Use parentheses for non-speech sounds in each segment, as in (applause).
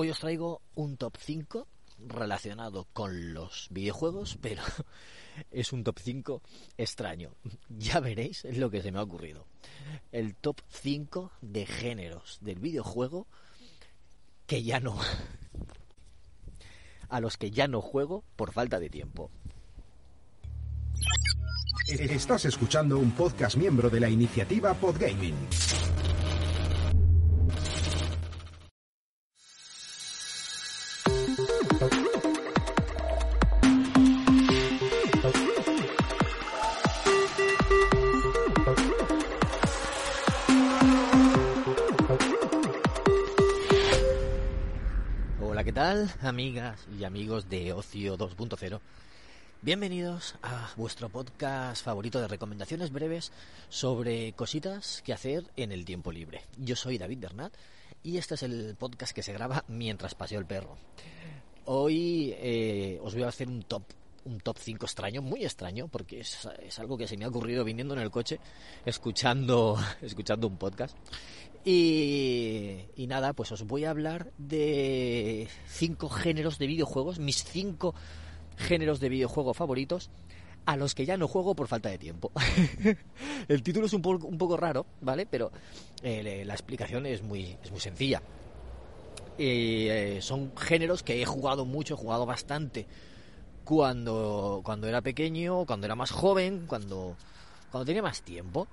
Hoy os traigo un top 5 relacionado con los videojuegos, pero (laughs) es un top 5 extraño. Ya veréis lo que se me ha ocurrido. El top 5 de géneros del videojuego que ya no... (laughs) a los que ya no juego por falta de tiempo. Estás escuchando un podcast miembro de la iniciativa Podgaming. Amigas y amigos de Ocio 2.0? Bienvenidos a vuestro podcast favorito de recomendaciones breves sobre cositas que hacer en el tiempo libre. Yo soy David Bernat y este es el podcast que se graba mientras paseo el perro. Hoy eh, os voy a hacer un top un top 5 extraño, muy extraño, porque es, es, algo que se me ha ocurrido viniendo en el coche, escuchando, (laughs) escuchando un podcast. Y, y nada, pues os voy a hablar de cinco géneros de videojuegos, mis cinco géneros de videojuego favoritos, a los que ya no juego por falta de tiempo. (laughs) el título es un poco, raro, ¿vale? Pero eh, la explicación es muy, es muy sencilla. Eh, son géneros que he jugado mucho, he jugado bastante cuando, cuando era pequeño, cuando era más joven, cuando, cuando tenía más tiempo,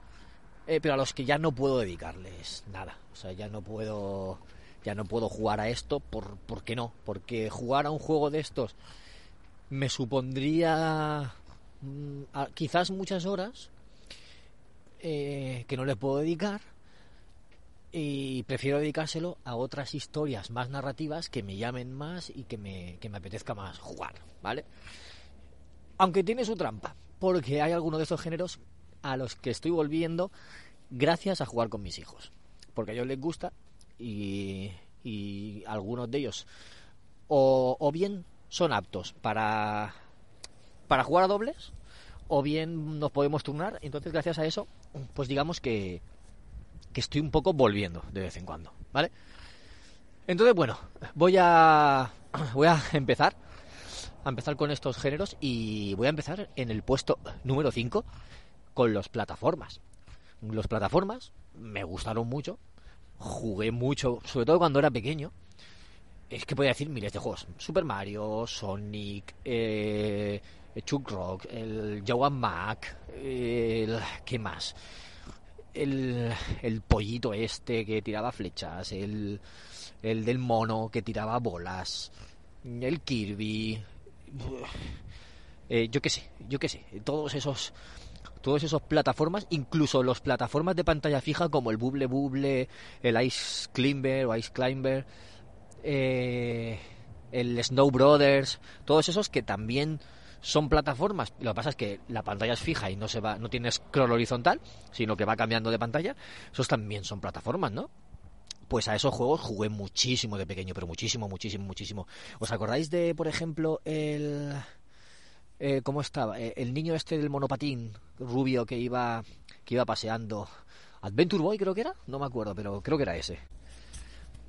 eh, pero a los que ya no puedo dedicarles nada. O sea, ya no puedo, ya no puedo jugar a esto, por, ¿por qué no? Porque jugar a un juego de estos me supondría mm, quizás muchas horas eh, que no le puedo dedicar y prefiero dedicárselo a otras historias más narrativas que me llamen más y que me, que me apetezca más jugar, ¿vale? Aunque tiene su trampa, porque hay algunos de esos géneros a los que estoy volviendo gracias a jugar con mis hijos, porque a ellos les gusta y, y algunos de ellos o, o bien son aptos para, para jugar a dobles o bien nos podemos turnar, entonces gracias a eso, pues digamos que, que estoy un poco volviendo de vez en cuando, ¿vale? Entonces, bueno, voy a (clears throat) voy a empezar a empezar con estos géneros y voy a empezar en el puesto número 5 con los plataformas. Los plataformas me gustaron mucho, jugué mucho, sobre todo cuando era pequeño. Es que podía decir miles de juegos. Super Mario, Sonic, eh, Chuck Rock, el Joan Mac, el... ¿qué más? el, el pollito este que tiraba flechas, el, el del mono que tiraba bolas, el Kirby, eh, yo qué sé, yo qué sé, todos esos todos esos plataformas, incluso los plataformas de pantalla fija como el Bubble Bubble, el Ice Climber o Ice Climber, eh, el Snow Brothers, todos esos que también son plataformas. Lo que pasa es que la pantalla es fija y no se va, no tiene scroll horizontal, sino que va cambiando de pantalla. Esos también son plataformas, ¿no? Pues a esos juegos jugué muchísimo de pequeño, pero muchísimo, muchísimo, muchísimo. ¿Os acordáis de, por ejemplo, el eh, cómo estaba eh, el niño este del monopatín rubio que iba que iba paseando? Adventure Boy creo que era, no me acuerdo, pero creo que era ese.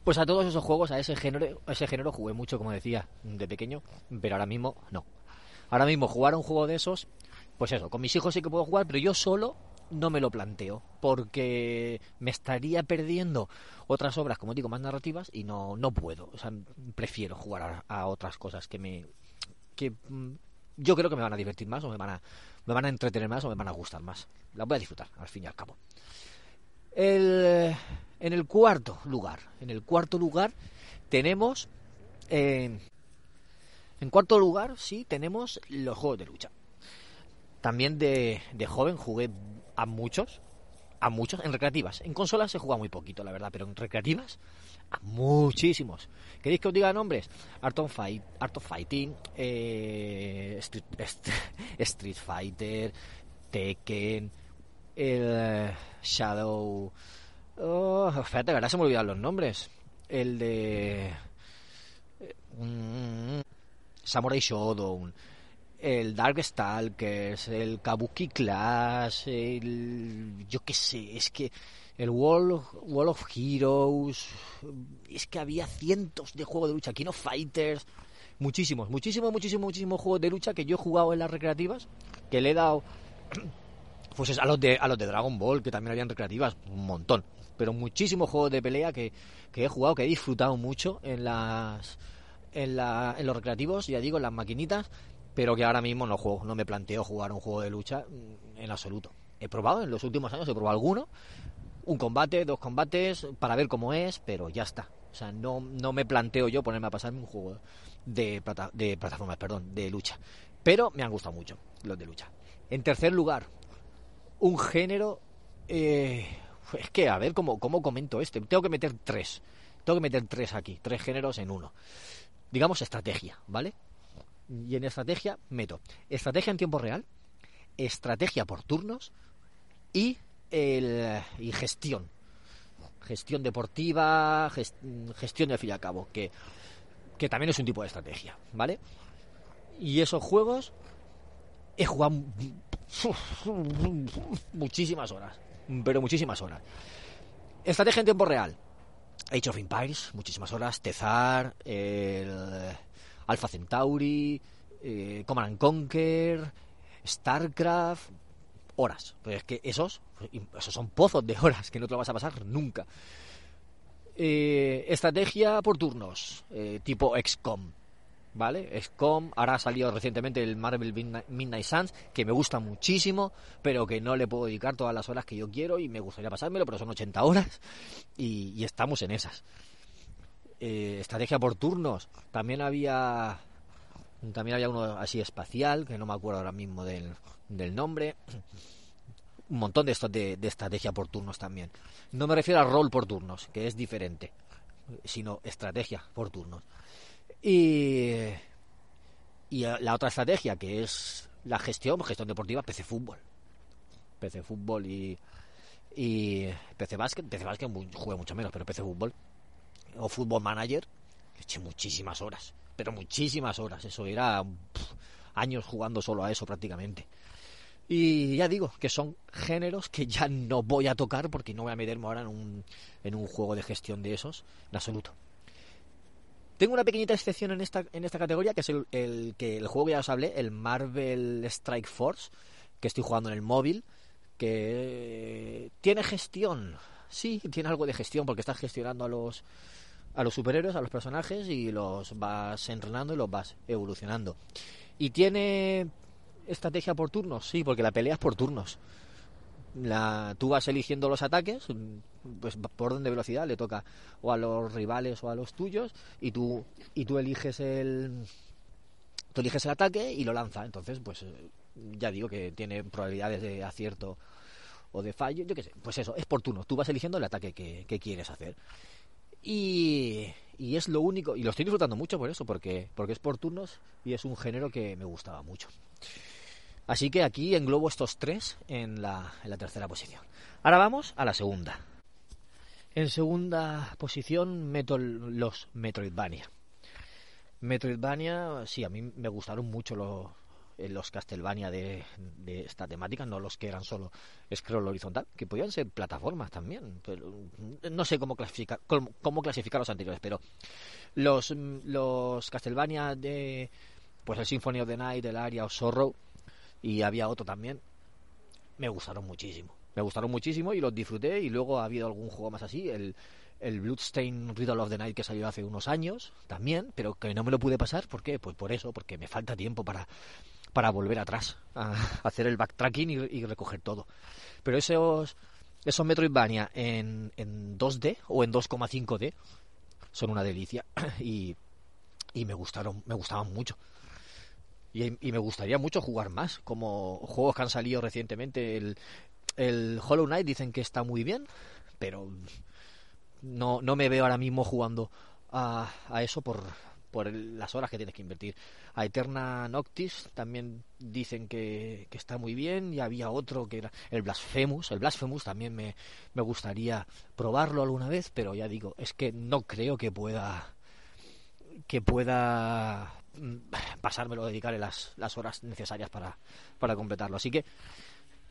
Pues a todos esos juegos, a ese género, ese género jugué mucho, como decía, de pequeño, pero ahora mismo no. Ahora mismo jugar a un juego de esos, pues eso, con mis hijos sí que puedo jugar, pero yo solo no me lo planteo, porque me estaría perdiendo otras obras, como digo, más narrativas y no, no puedo. O sea, prefiero jugar a, a otras cosas que me... que mm, yo creo que me van a divertir más o me van a, me van a entretener más o me van a gustar más. Las voy a disfrutar, al fin y al cabo. El, en el cuarto lugar, en el cuarto lugar tenemos... Eh, en cuarto lugar, sí, tenemos los juegos de lucha. También de, de, joven jugué a muchos, a muchos, en recreativas. En consolas se juega muy poquito, la verdad, pero en recreativas, a muchísimos. ¿Queréis que os diga nombres? Art of, Fight, Art Fighting, eh, (laughs) Street, Fighter, Tekken, el Shadow... Oh, espérate, ahora se me olvidan los nombres. El de... Mm, Samurai Shodown, el Dark Stalkers, el Kabuki Clash, el... yo qué sé, es que el Wall, Wall of Heroes, es que había cientos de juegos de lucha, King of Fighters, muchísimos, muchísimos, muchísimos, muchísimos juegos de lucha que yo he jugado en las recreativas, que le he dado (clears throat) pues a los de a los de Dragon Ball, que también habían recreativas, un montón, pero muchísimos juegos de pelea que, que he jugado, que he disfrutado mucho en las en, la, en los recreativos, ya digo, en las maquinitas, pero que ahora mismo no juego, no me planteo jugar un juego de lucha mm, en absoluto. He probado en los últimos años, he probado alguno, un combate, dos combates, para ver cómo es, pero ya está. O sea, no, no me planteo yo ponerme a pasarme un juego de, plata, de plataformas, perdón, de lucha. Pero me han gustado mucho los de lucha. En tercer lugar, un género... Eh, es que, a ver, ¿cómo, ¿cómo comento este? Tengo que meter tres. Tengo que meter tres aquí, tres géneros en uno. Digamos estrategia, ¿vale? Y en estrategia meto estrategia en tiempo real, estrategia por turnos y, el, y gestión. Gestión deportiva, gestión de al fin y al cabo, que, que también es un tipo de estrategia, ¿vale? Y esos juegos he jugado (laughs) muchísimas horas, pero muchísimas horas. Estrategia en tiempo real. Age of Empires, muchísimas horas. Tezar, el Alpha Centauri, eh, Command Conquer, StarCraft, horas. Pues es que esos, esos son pozos de horas que no te lo vas a pasar nunca. Eh, estrategia por turnos, eh, tipo XCOM. ¿vale? XCOM, ahora ha salido recientemente el Marvel Midnight Suns, que me gusta muchísimo, pero que no le puedo dedicar todas las horas que yo quiero y me gustaría pasármelo, pero son 80 horas y, estamos en esas. Eh, estrategia por turnos, también había también había uno así espacial, que no me acuerdo ahora mismo del, del nombre. Un montón de estos de, estrategia por turnos también. No me refiero a rol por turnos, que es diferente, sino estrategia por turnos. Y, y la otra estrategia, que es la gestión, gestión deportiva, PC Fútbol. PC Fútbol y, y PC Básquet. PC Básquet juega mucho menos, pero PC Fútbol o Fútbol Manager, eché muchísimas horas, pero muchísimas horas. Eso era años jugando solo a eso prácticamente. Y ya digo que son géneros que ya no voy a tocar porque no voy a meterme ahora en un, en un juego de gestión de esos en absoluto. Tengo una pequeñita excepción en esta, en esta categoría, que es el, que el juego que ya os hablé, el Marvel Strike Force, que estoy jugando en el móvil, que tiene gestión. Sí, tiene algo de gestión, porque estás gestionando a los a los superhéroes, a los personajes, y los vas entrenando y los vas evolucionando. Y tiene estrategia por turnos, sí, porque la pelea es por turnos la, tú vas eligiendo los ataques, pues por orden de velocidad le toca o a los rivales o a los tuyos y tú y tú eliges el eliges el ataque y lo lanza. Entonces, pues ya digo que tiene probabilidades de acierto o de fallo, yo qué sé. Pues eso, es por turno. Tú vas eligiendo el ataque que, que quieres hacer. Y, y, es lo único, y lo estoy disfrutando mucho por eso, porque, porque es por turnos y es un género que me gustaba mucho. Así que aquí englobo estos tres en la, en la tercera posición. Ahora vamos a la segunda. En segunda posición meto los Metroidvania. Metroidvania, sí, a mí me gustaron mucho los, los Castlevania de, esta temática, no los que eran solo scroll horizontal, que podían ser plataformas también, pero no sé cómo clasificar, cómo, clasificar los anteriores, pero los, los Castlevania de pues el Symphony of the Night, el Aria of Sorrow, y había otro también. Me gustaron muchísimo. Me gustaron muchísimo y los disfruté y luego ha habido algún juego más así, el, el Bloodstain Riddle of the Night que salió hace unos años también, pero que no me lo pude pasar. ¿Por qué? Pues por eso, porque me falta tiempo para, para volver atrás, a hacer el backtracking y, recoger todo. Pero esos, esos Metroidvania en, en 2D o en 2,5D son una delicia (clears throat) y, y me gustaron, me gustaban mucho. Y, me gustaría mucho jugar más, como juegos que han salido recientemente. El, Hollow Knight dicen que está muy bien, pero no, no me veo ahora mismo jugando a, a eso por, por las horas que tienes que invertir. A Eterna Noctis también dicen que, que, está muy bien y había otro que era el Blasphemous. El Blasphemous también me, me gustaría probarlo alguna vez, pero ya digo, es que no creo que pueda que pueda Mm, pasármelo, dedicarle las, las horas necesarias para, para completarlo. Así que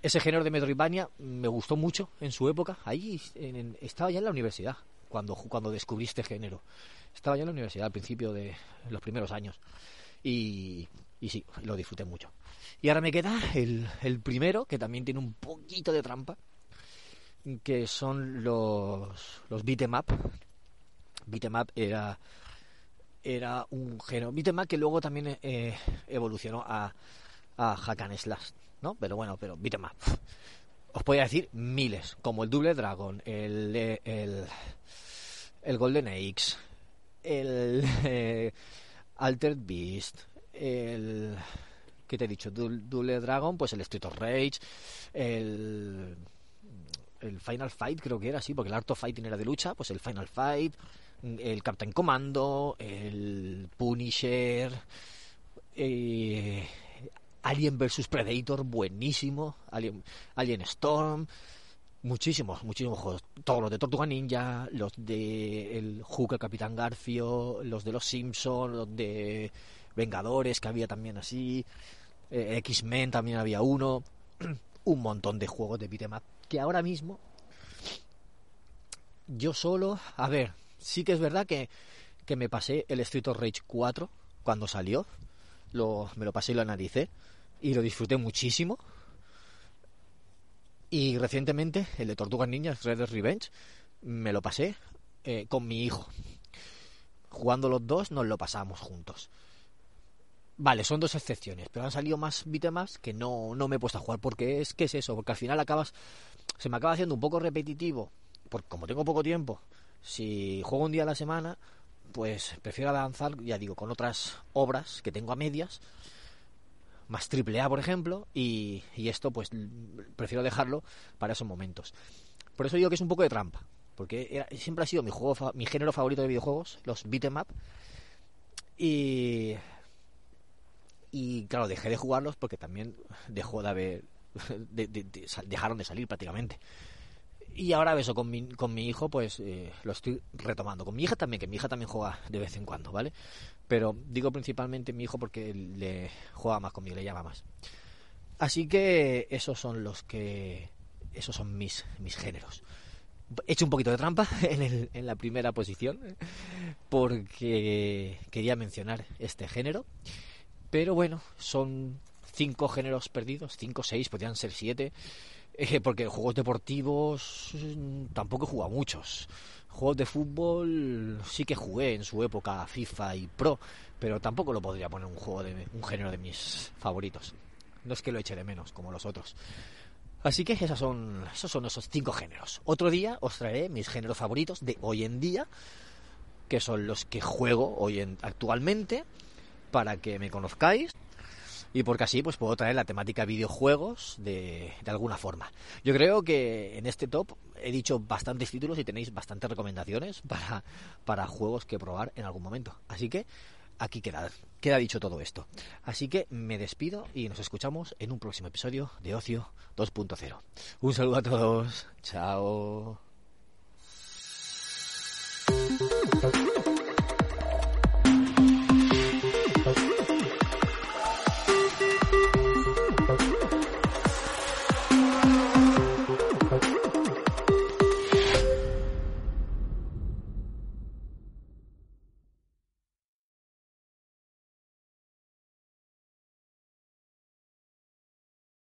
ese género de Metroidvania me gustó mucho en su época. Ahí estaba ya en la universidad cuando, cuando descubrí este género. Estaba ya en la universidad al principio de los primeros años. Y, y sí, lo disfruté mucho. Y ahora me queda el, el primero, que también tiene un poquito de trampa, que son los, los beat'em up. Beat'em up era, era un género. Beat'em up que luego también eh, evolucionó a, a Hack and Slash, ¿no? Pero bueno, pero beat'em up. Os podría decir miles, como el Double Dragon, el, el, el Golden Axe, el eh, Altered Beast, el ¿qué te he dicho? Double Dragon, pues el Street of Rage, el el Final Fight creo que era así, porque el Art of Fighting era de lucha, pues el Final Fight, el Captain Commando, el Punisher, eh, Alien vs Predator, buenísimo, Alien, Alien Storm, muchísimos, muchísimos juegos, todos los de Tortuga Ninja, los de el Hulk, Capitán Garfio, los de los Simpsons, los de Vengadores que había también así, eh, X-Men también había uno, (clears throat) un montón de juegos de beat'em que ahora mismo yo solo, a ver, sí que es verdad que, que me pasé el Street of Rage 4 cuando salió, lo, me lo pasé y lo analicé y lo disfruté muchísimo. Y recientemente el de Tortugas Ninjas Red Dead Revenge me lo pasé eh, con mi hijo. Jugando los dos nos lo pasamos juntos. Vale, son dos excepciones, pero han salido más bitemas que no, no me he puesto a jugar. Porque es que es eso, porque al final acabas. Se me acaba haciendo un poco repetitivo. Porque como tengo poco tiempo, si juego un día a la semana, pues prefiero avanzar, ya digo, con otras obras que tengo a medias. Más triple A, por ejemplo, y, y esto, pues prefiero dejarlo para esos momentos. Por eso digo que es un poco de trampa. Porque siempre ha sido mi juego mi género favorito de videojuegos, los beat'em up. Y y claro, dejé de jugarlos porque también dejó de haber. (laughs) dejaron de salir prácticamente. Y ahora eso con mi, con mi hijo, pues eh, lo estoy retomando. Con mi hija también, que mi hija también juega de vez en cuando, ¿vale? Pero digo principalmente mi hijo porque le juega más conmigo, le llama más. Así que esos son los que. Esos son mis, mis géneros. He hecho un poquito de trampa (laughs) en, el, en la primera posición porque quería mencionar este género. Pero bueno, son cinco géneros perdidos, cinco, seis, podrían ser siete. Eh, porque juegos deportivos mm, tampoco he jugado muchos. Juegos de fútbol sí que jugué en su época FIFA y Pro, pero tampoco lo podría poner un juego de un género de mis favoritos. No es que lo eche de menos como los otros. Así que esos son, esos son esos cinco géneros. Otro día os traeré mis géneros favoritos de hoy en día, que son los que juego hoy en, actualmente para que me conozcáis y porque así pues puedo traer la temática videojuegos de, alguna forma. Yo creo que en este top he dicho bastantes títulos y tenéis bastantes recomendaciones para, para juegos que probar en algún momento. Así que aquí queda, queda dicho todo esto. Así que me despido y nos escuchamos en un próximo episodio de Ocio 2.0. Un saludo a todos. Chao.